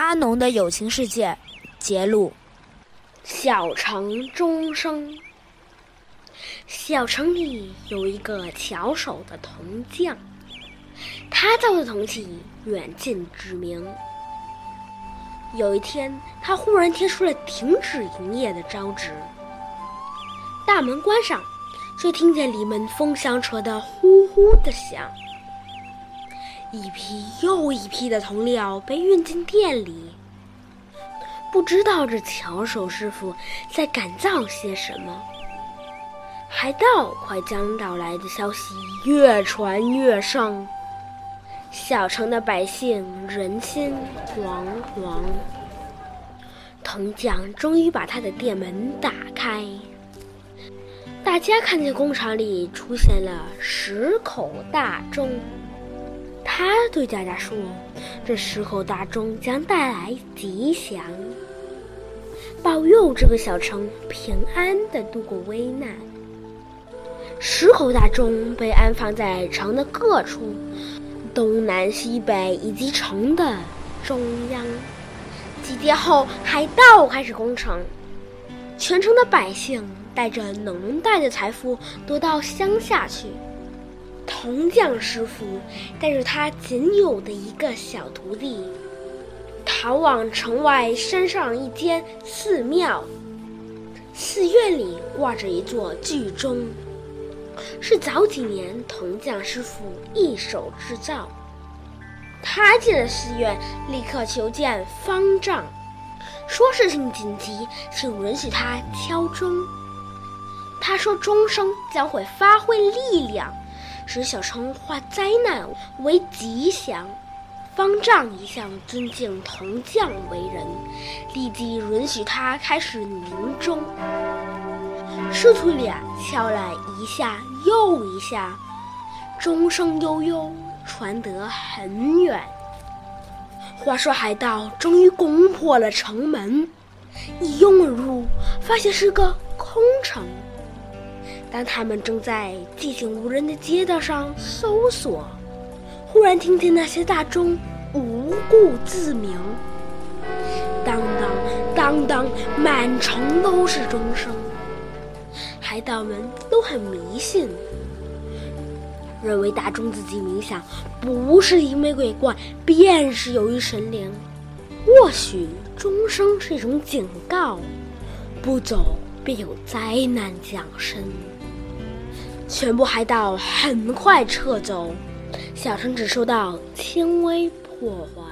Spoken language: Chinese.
阿农的友情世界，节录。小城钟声。小城里有一个巧手的铜匠，他造的铜器远近知名。有一天，他忽然贴出了停止营业的招纸。大门关上，却听见里门风箱车的呼呼的响。一批又一批的铜料被运进店里，不知道这巧手师傅在赶造些什么。海盗快将到来的消息越传越盛，小城的百姓人心惶惶。铜匠终于把他的店门打开，大家看见工厂里出现了十口大钟。他对佳佳说：“这十口大钟将带来吉祥，保佑这个小城平安的度过危难。”十口大钟被安放在城的各处，东南西北以及城的中央。几天后，海盗开始攻城，全城的百姓带着能带的财富躲到乡下去。铜匠师傅带着他仅有的一个小徒弟，逃往城外山上一间寺庙。寺院里挂着一座巨钟，是早几年铜匠师傅一手制造。他进了寺院，立刻求见方丈，说事情紧急，请允许他敲钟。他说钟声将会发挥力量。使小城化灾难为吉祥，方丈一向尊敬铜匠为人，立即允许他开始鸣钟。师徒俩敲了一下又一下，钟声悠悠传得很远。话说海盗终于攻破了城门，一拥而入，发现是个空城。当他们正在寂静无人的街道上搜索，忽然听见那些大钟无故自鸣，当当当当，满城都是钟声。海盗们都很迷信，认为大钟自己鸣响不是因为鬼怪，便是由于神灵。或许钟声是一种警告，不走便有灾难降生。全部海盗很快撤走，小城只受到轻微破坏。